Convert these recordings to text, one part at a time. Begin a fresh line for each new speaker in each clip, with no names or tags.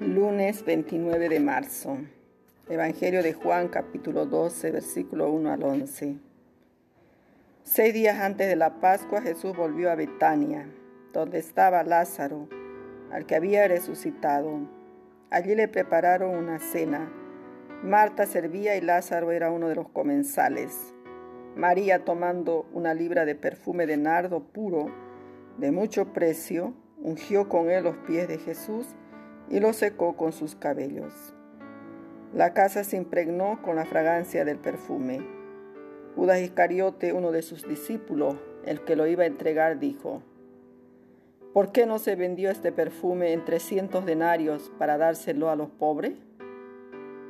Lunes 29 de marzo. Evangelio de Juan capítulo 12, versículo 1 al 11. Seis días antes de la Pascua Jesús volvió a Betania, donde estaba Lázaro, al que había resucitado. Allí le prepararon una cena. Marta servía y Lázaro era uno de los comensales. María, tomando una libra de perfume de nardo puro, de mucho precio, ungió con él los pies de Jesús y lo secó con sus cabellos. La casa se impregnó con la fragancia del perfume. Judas Iscariote, uno de sus discípulos, el que lo iba a entregar, dijo, ¿Por qué no se vendió este perfume en trescientos denarios para dárselo a los pobres?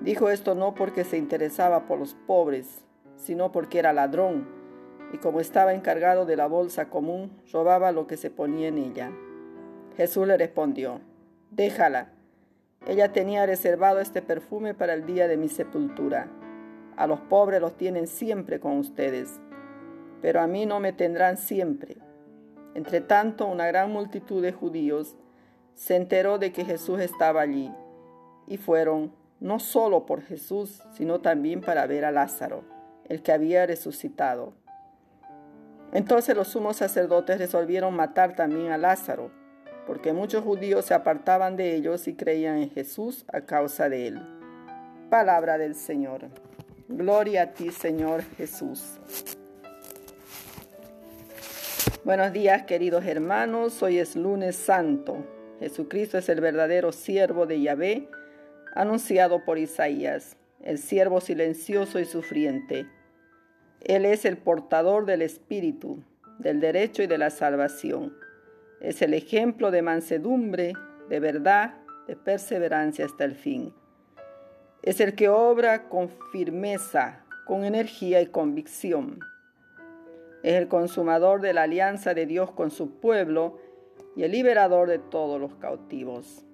Dijo esto no porque se interesaba por los pobres, sino porque era ladrón, y como estaba encargado de la bolsa común, robaba lo que se ponía en ella. Jesús le respondió, Déjala. Ella tenía reservado este perfume para el día de mi sepultura. A los pobres los tienen siempre con ustedes, pero a mí no me tendrán siempre. Entre tanto, una gran multitud de judíos se enteró de que Jesús estaba allí, y fueron no solo por Jesús, sino también para ver a Lázaro, el que había resucitado. Entonces los sumos sacerdotes resolvieron matar también a Lázaro, porque muchos judíos se apartaban de ellos y creían en Jesús a causa de él. Palabra del Señor. Gloria a ti, Señor Jesús. Buenos días, queridos hermanos. Hoy es lunes santo. Jesucristo es el verdadero siervo de Yahvé, anunciado por Isaías, el siervo silencioso y sufriente. Él es el portador del Espíritu, del derecho y de la salvación. Es el ejemplo de mansedumbre, de verdad, de perseverancia hasta el fin. Es el que obra con firmeza, con energía y convicción. Es el consumador de la alianza de Dios con su pueblo y el liberador de todos los cautivos.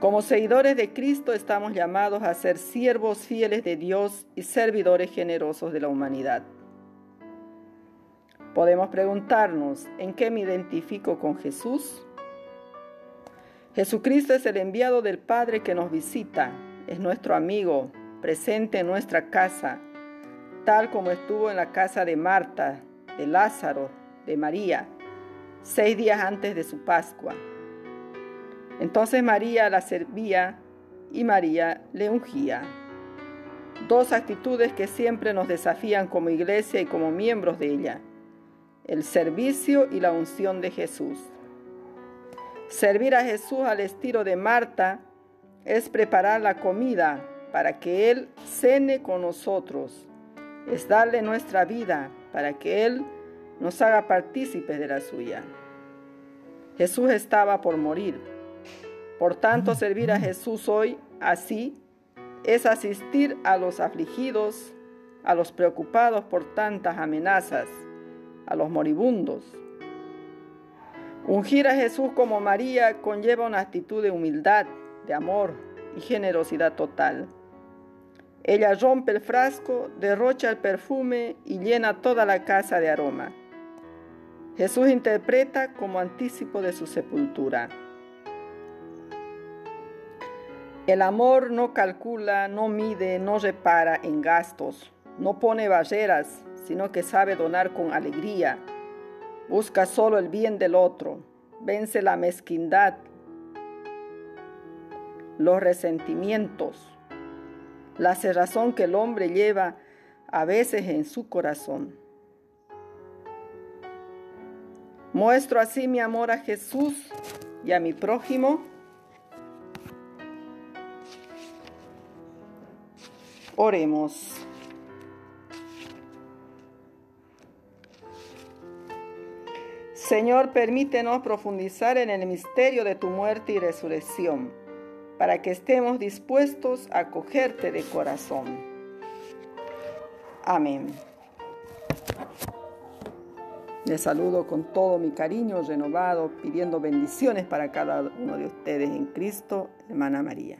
Como seguidores de Cristo estamos llamados a ser siervos fieles de Dios y servidores generosos de la humanidad. Podemos preguntarnos, ¿en qué me identifico con Jesús? Jesucristo es el enviado del Padre que nos visita, es nuestro amigo, presente en nuestra casa, tal como estuvo en la casa de Marta, de Lázaro, de María, seis días antes de su Pascua. Entonces María la servía y María le ungía. Dos actitudes que siempre nos desafían como iglesia y como miembros de ella el servicio y la unción de Jesús. Servir a Jesús al estilo de Marta es preparar la comida para que Él cene con nosotros, es darle nuestra vida para que Él nos haga partícipes de la suya. Jesús estaba por morir. Por tanto, servir a Jesús hoy así es asistir a los afligidos, a los preocupados por tantas amenazas, a los moribundos. Ungir a Jesús como María conlleva una actitud de humildad, de amor y generosidad total. Ella rompe el frasco, derrocha el perfume y llena toda la casa de aroma. Jesús interpreta como anticipo de su sepultura. El amor no calcula, no mide, no repara en gastos, no pone barreras, sino que sabe donar con alegría. Busca solo el bien del otro, vence la mezquindad, los resentimientos, la cerrazón que el hombre lleva a veces en su corazón. Muestro así mi amor a Jesús y a mi prójimo. Oremos. Señor, permítenos profundizar en el misterio de tu muerte y resurrección, para que estemos dispuestos a acogerte de corazón. Amén. Les saludo con todo mi cariño renovado, pidiendo bendiciones para cada uno de ustedes en Cristo, hermana María.